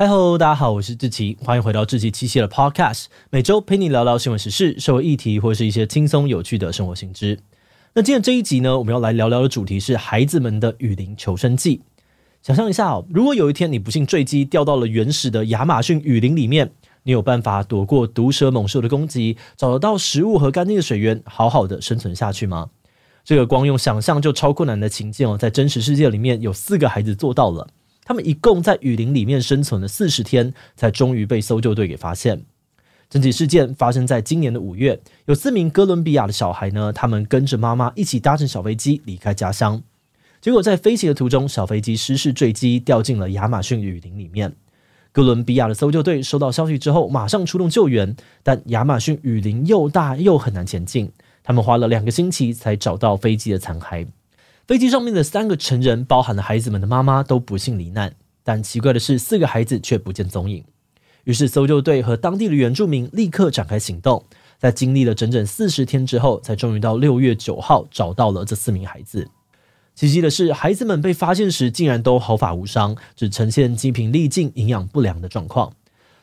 嗨喽，大家好，我是志奇，欢迎回到志奇七夕的 Podcast，每周陪你聊聊新闻时事、社会议题或是一些轻松有趣的生活新知。那今天这一集呢，我们要来聊聊的主题是孩子们的雨林求生记。想象一下哦，如果有一天你不幸坠机掉到了原始的亚马逊雨林里面，你有办法躲过毒蛇猛兽的攻击，找得到食物和干净的水源，好好的生存下去吗？这个光用想象就超困难的情境哦，在真实世界里面有四个孩子做到了。他们一共在雨林里面生存了四十天，才终于被搜救队给发现。整起事件发生在今年的五月，有四名哥伦比亚的小孩呢，他们跟着妈妈一起搭乘小飞机离开家乡，结果在飞行的途中，小飞机失事坠机，掉进了亚马逊雨林里面。哥伦比亚的搜救队收到消息之后，马上出动救援，但亚马逊雨林又大又很难前进，他们花了两个星期才找到飞机的残骸。飞机上面的三个成人，包含了孩子们的妈妈，都不幸罹难。但奇怪的是，四个孩子却不见踪影。于是搜救队和当地的原住民立刻展开行动，在经历了整整四十天之后，才终于到六月九号找到了这四名孩子。奇迹的是，孩子们被发现时竟然都毫发无伤，只呈现精疲力尽、营养不良的状况。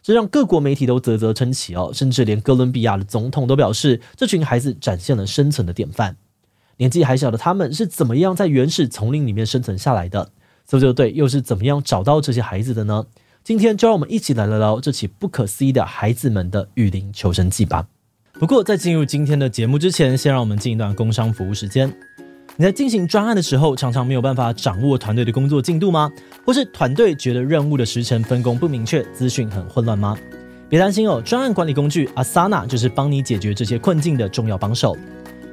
这让各国媒体都啧啧称奇哦，甚至连哥伦比亚的总统都表示，这群孩子展现了生存的典范。年纪还小的他们是怎么样在原始丛林里面生存下来的？搜救队又是怎么样找到这些孩子的呢？今天就让我们一起来聊聊这起不可思议的孩子们的雨林求生记吧。不过在进入今天的节目之前，先让我们进一段工商服务时间。你在进行专案的时候，常常没有办法掌握团队的工作进度吗？或是团队觉得任务的时程分工不明确，资讯很混乱吗？别担心哦，专案管理工具 Asana 就是帮你解决这些困境的重要帮手。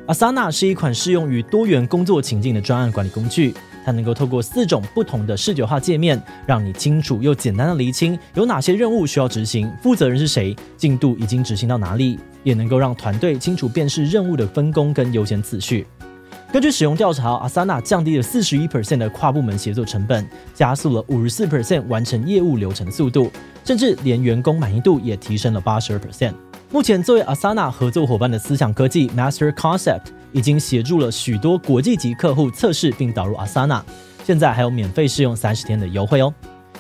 Asana 是一款适用于多元工作情境的专案管理工具，它能够透过四种不同的视觉化界面，让你清楚又简单的厘清有哪些任务需要执行，负责人是谁，进度已经执行到哪里，也能够让团队清楚辨识任务的分工跟优先次序。根据使用调查，Asana 降低了四十一 percent 的跨部门协作成本，加速了五十四 percent 完成业务流程的速度，甚至连员工满意度也提升了八十二 percent。目前，作为 Asana 合作伙伴的思想科技 Master Concept 已经协助了许多国际级客户测试并导入 Asana，现在还有免费试用三十天的优惠哦。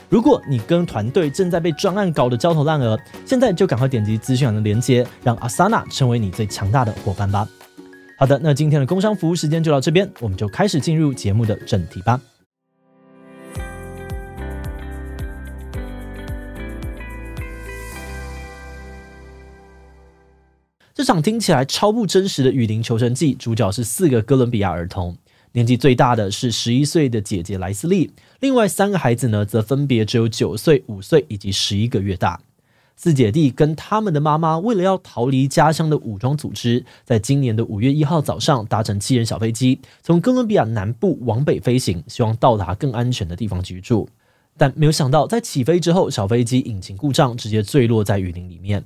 如果你跟团队正在被专案搞得焦头烂额，现在就赶快点击资讯栏的链接，让 Asana 成为你最强大的伙伴吧。好的，那今天的工商服务时间就到这边，我们就开始进入节目的正题吧。这场听起来超不真实的雨林求生记，主角是四个哥伦比亚儿童，年纪最大的是十一岁的姐姐莱斯利，另外三个孩子呢，则分别只有九岁、五岁以及十一个月大。四姐弟跟他们的妈妈，为了要逃离家乡的武装组织，在今年的五月一号早上，搭乘七人小飞机，从哥伦比亚南部往北飞行，希望到达更安全的地方居住。但没有想到，在起飞之后，小飞机引擎故障，直接坠落在雨林里面。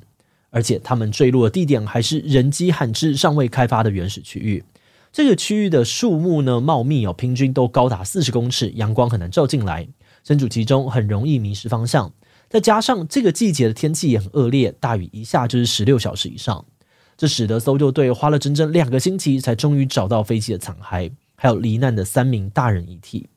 而且他们坠落的地点还是人迹罕至、尚未开发的原始区域。这个区域的树木呢，茂密哦，平均都高达四十公尺，阳光很难照进来，身处其中很容易迷失方向。再加上这个季节的天气也很恶劣，大雨一下就是十六小时以上，这使得搜救队花了整整两个星期，才终于找到飞机的残骸，还有罹难的三名大人遗体。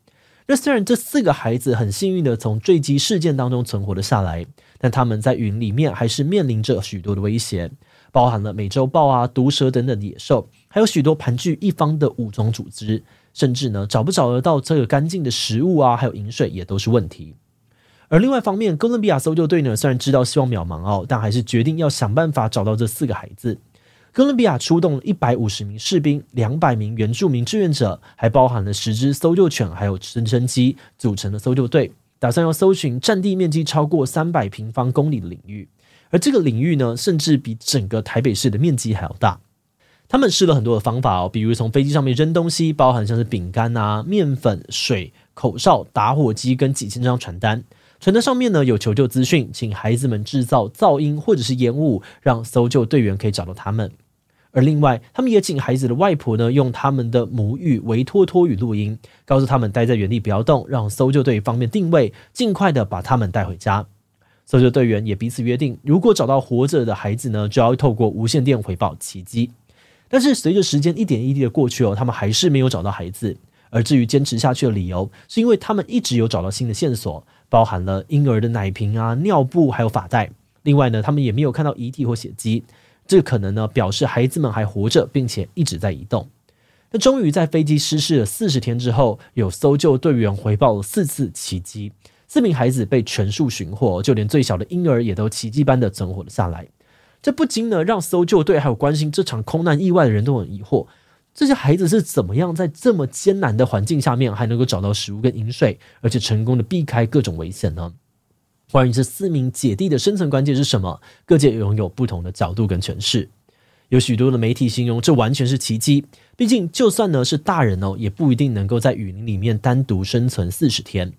那虽然这四个孩子很幸运的从坠机事件当中存活了下来，但他们在云里面还是面临着许多的威胁，包含了美洲豹啊、毒蛇等等的野兽，还有许多盘踞一方的武装组织，甚至呢找不找得到这个干净的食物啊，还有饮水也都是问题。而另外一方面，哥伦比亚搜救队呢虽然知道希望渺茫哦，但还是决定要想办法找到这四个孩子。哥伦比亚出动了一百五十名士兵、两百名原住民志愿者，还包含了十只搜救犬，还有直升机组成的搜救队，打算要搜寻占地面积超过三百平方公里的领域。而这个领域呢，甚至比整个台北市的面积还要大。他们试了很多的方法哦，比如从飞机上面扔东西，包含像是饼干啊、面粉、水、口哨、打火机跟几千张传单。传单上面呢有求救资讯，请孩子们制造噪音或者是烟雾，让搜救队员可以找到他们。而另外，他们也请孩子的外婆呢用他们的母语维托托语录音，告诉他们待在原地不要动，让搜救队方便定位，尽快的把他们带回家。搜救队员也彼此约定，如果找到活着的孩子呢，就要透过无线电回报奇迹。但是随着时间一点一滴的过去哦，他们还是没有找到孩子。而至于坚持下去的理由，是因为他们一直有找到新的线索。包含了婴儿的奶瓶啊、尿布还有发带。另外呢，他们也没有看到遗体或血迹，这可能呢表示孩子们还活着，并且一直在移动。那终于在飞机失事了四十天之后，有搜救队员回报了四次奇迹，四名孩子被全数寻获，就连最小的婴儿也都奇迹般的存活了下来。这不禁呢让搜救队还有关心这场空难意外的人都很疑惑：这些孩子是怎么样在这么艰难的环境下面还能够找到食物跟饮水，而且成功的避开各种危险呢？关于这四名姐弟的生存关键是什么？各界拥有不同的角度跟诠释。有许多的媒体形容这完全是奇迹。毕竟，就算呢是大人哦，也不一定能够在雨林里面单独生存四十天。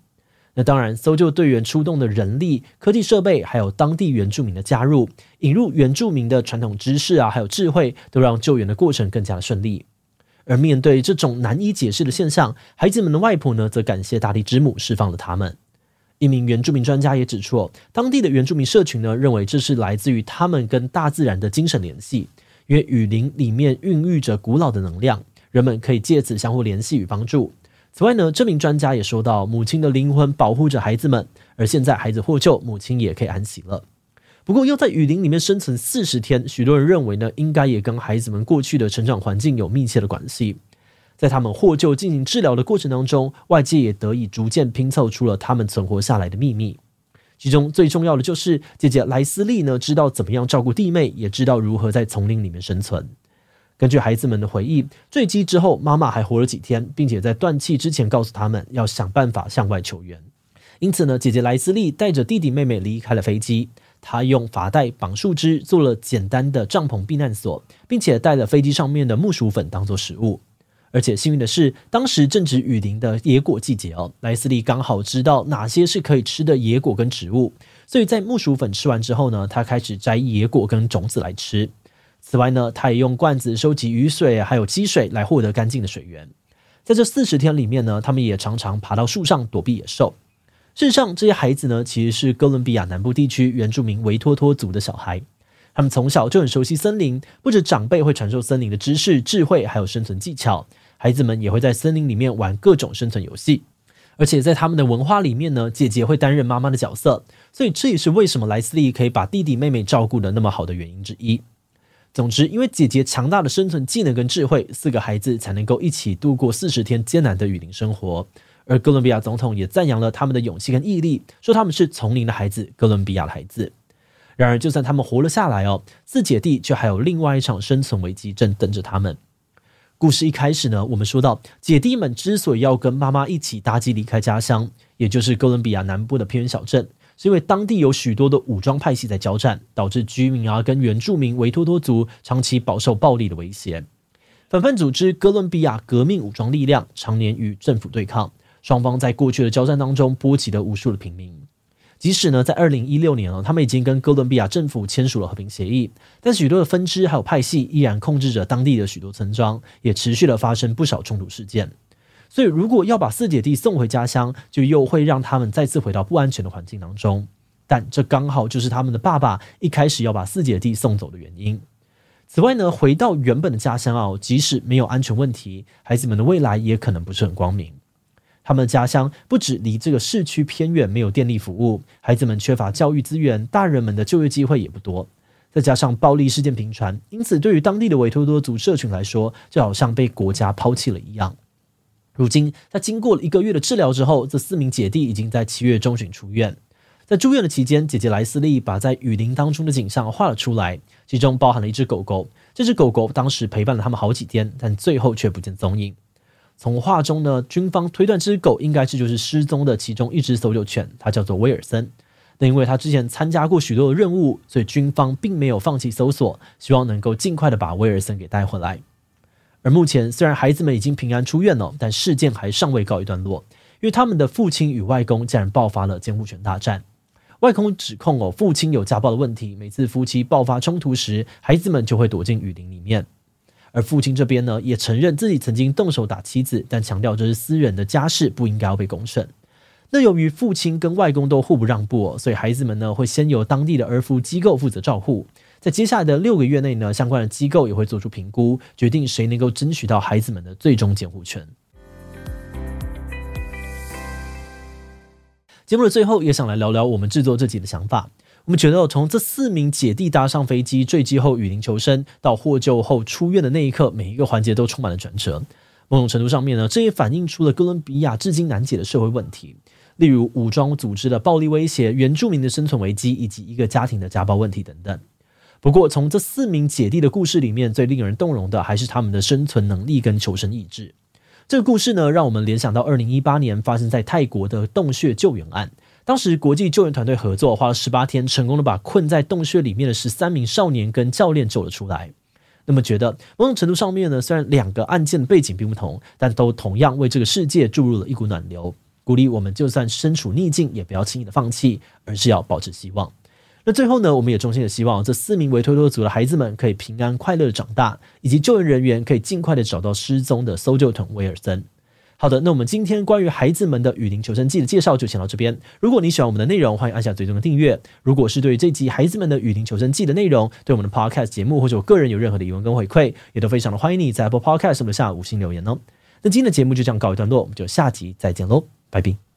那当然，搜救队员出动的人力、科技设备，还有当地原住民的加入，引入原住民的传统知识啊，还有智慧，都让救援的过程更加的顺利。而面对这种难以解释的现象，孩子们的外婆呢，则感谢大地之母释放了他们。一名原住民专家也指出，当地的原住民社群呢，认为这是来自于他们跟大自然的精神联系，因为雨林里面孕育着古老的能量，人们可以借此相互联系与帮助。此外呢，这名专家也说到，母亲的灵魂保护着孩子们，而现在孩子获救，母亲也可以安息了。不过，要在雨林里面生存四十天，许多人认为呢，应该也跟孩子们过去的成长环境有密切的关系。在他们获救进行治疗的过程当中，外界也得以逐渐拼凑出了他们存活下来的秘密。其中最重要的就是姐姐莱斯利呢，知道怎么样照顾弟妹，也知道如何在丛林里面生存。根据孩子们的回忆，坠机之后妈妈还活了几天，并且在断气之前告诉他们要想办法向外求援。因此呢，姐姐莱斯利带着弟弟妹妹离开了飞机。她用发带绑树枝做了简单的帐篷避难所，并且带了飞机上面的木薯粉当做食物。而且幸运的是，当时正值雨林的野果季节哦，莱斯利刚好知道哪些是可以吃的野果跟植物，所以在木薯粉吃完之后呢，他开始摘野果跟种子来吃。此外呢，他也用罐子收集雨水还有积水来获得干净的水源。在这四十天里面呢，他们也常常爬到树上躲避野兽。事实上，这些孩子呢，其实是哥伦比亚南部地区原住民维托托族的小孩。他们从小就很熟悉森林，不止长辈会传授森林的知识、智慧，还有生存技巧。孩子们也会在森林里面玩各种生存游戏，而且在他们的文化里面呢，姐姐会担任妈妈的角色，所以这也是为什么莱斯利可以把弟弟妹妹照顾得那么好的原因之一。总之，因为姐姐强大的生存技能跟智慧，四个孩子才能够一起度过四十天艰难的雨林生活。而哥伦比亚总统也赞扬了他们的勇气跟毅力，说他们是丛林的孩子，哥伦比亚的孩子。然而，就算他们活了下来哦，四姐弟却还有另外一场生存危机正等着他们。故事一开始呢，我们说到姐弟们之所以要跟妈妈一起搭机离开家乡，也就是哥伦比亚南部的偏远小镇，是因为当地有许多的武装派系在交战，导致居民啊跟原住民维托托族长期饱受暴力的威胁。反叛组织哥伦比亚革命武装力量常年与政府对抗，双方在过去的交战当中波及了无数的平民。即使呢，在二零一六年哦，他们已经跟哥伦比亚政府签署了和平协议，但许多的分支还有派系依然控制着当地的许多村庄，也持续的发生不少冲突事件。所以，如果要把四姐弟送回家乡，就又会让他们再次回到不安全的环境当中。但这刚好就是他们的爸爸一开始要把四姐弟送走的原因。此外呢，回到原本的家乡啊，即使没有安全问题，孩子们的未来也可能不是很光明。他们的家乡不止离这个市区偏远，没有电力服务，孩子们缺乏教育资源，大人们的就业机会也不多。再加上暴力事件频传，因此对于当地的维托多族社群来说，就好像被国家抛弃了一样。如今，在经过了一个月的治疗之后，这四名姐弟已经在七月中旬出院。在住院的期间，姐姐莱斯利把在雨林当中的景象画了出来，其中包含了一只狗狗。这只狗狗当时陪伴了他们好几天，但最后却不见踪影。从画中呢，军方推断这只狗应该是就是失踪的其中一只搜救犬，它叫做威尔森。那因为它之前参加过许多的任务，所以军方并没有放弃搜索，希望能够尽快的把威尔森给带回来。而目前虽然孩子们已经平安出院了，但事件还尚未告一段落，因为他们的父亲与外公竟然爆发了监护权大战。外公指控哦，父亲有家暴的问题，每次夫妻爆发冲突时，孩子们就会躲进雨林里面。而父亲这边呢，也承认自己曾经动手打妻子，但强调这是私人的家事，不应该要被公审。那由于父亲跟外公都互不让步，所以孩子们呢会先由当地的儿福机构负责照护。在接下来的六个月内呢，相关的机构也会做出评估，决定谁能够争取到孩子们的最终监护权。节目的最后，也想来聊聊我们制作这集的想法。我们觉得，从这四名姐弟搭上飞机坠机后雨林求生，到获救后出院的那一刻，每一个环节都充满了转折。某种程度上面呢，这也反映出了哥伦比亚至今难解的社会问题，例如武装组织的暴力威胁、原住民的生存危机，以及一个家庭的家暴问题等等。不过，从这四名姐弟的故事里面，最令人动容的还是他们的生存能力跟求生意志。这个故事呢，让我们联想到二零一八年发生在泰国的洞穴救援案。当时国际救援团队合作，花了十八天，成功的把困在洞穴里面的十三名少年跟教练救了出来。那么，觉得某种程度上面呢，虽然两个案件的背景并不同，但都同样为这个世界注入了一股暖流，鼓励我们就算身处逆境，也不要轻易的放弃，而是要保持希望。那最后呢，我们也衷心的希望这四名维托多族的孩子们可以平安快乐的长大，以及救援人员可以尽快的找到失踪的搜救团威尔森。好的，那我们今天关于孩子们的雨林求生记的介绍就先到这边。如果你喜欢我们的内容，欢迎按下最终的订阅。如果是对于这集孩子们的雨林求生记的内容，对我们的 Podcast 节目或者我个人有任何的疑问跟回馈，也都非常的欢迎你在 Apple Podcast 上面下五星留言哦。那今天的节目就这样告一段落，我们就下集再见喽，拜拜。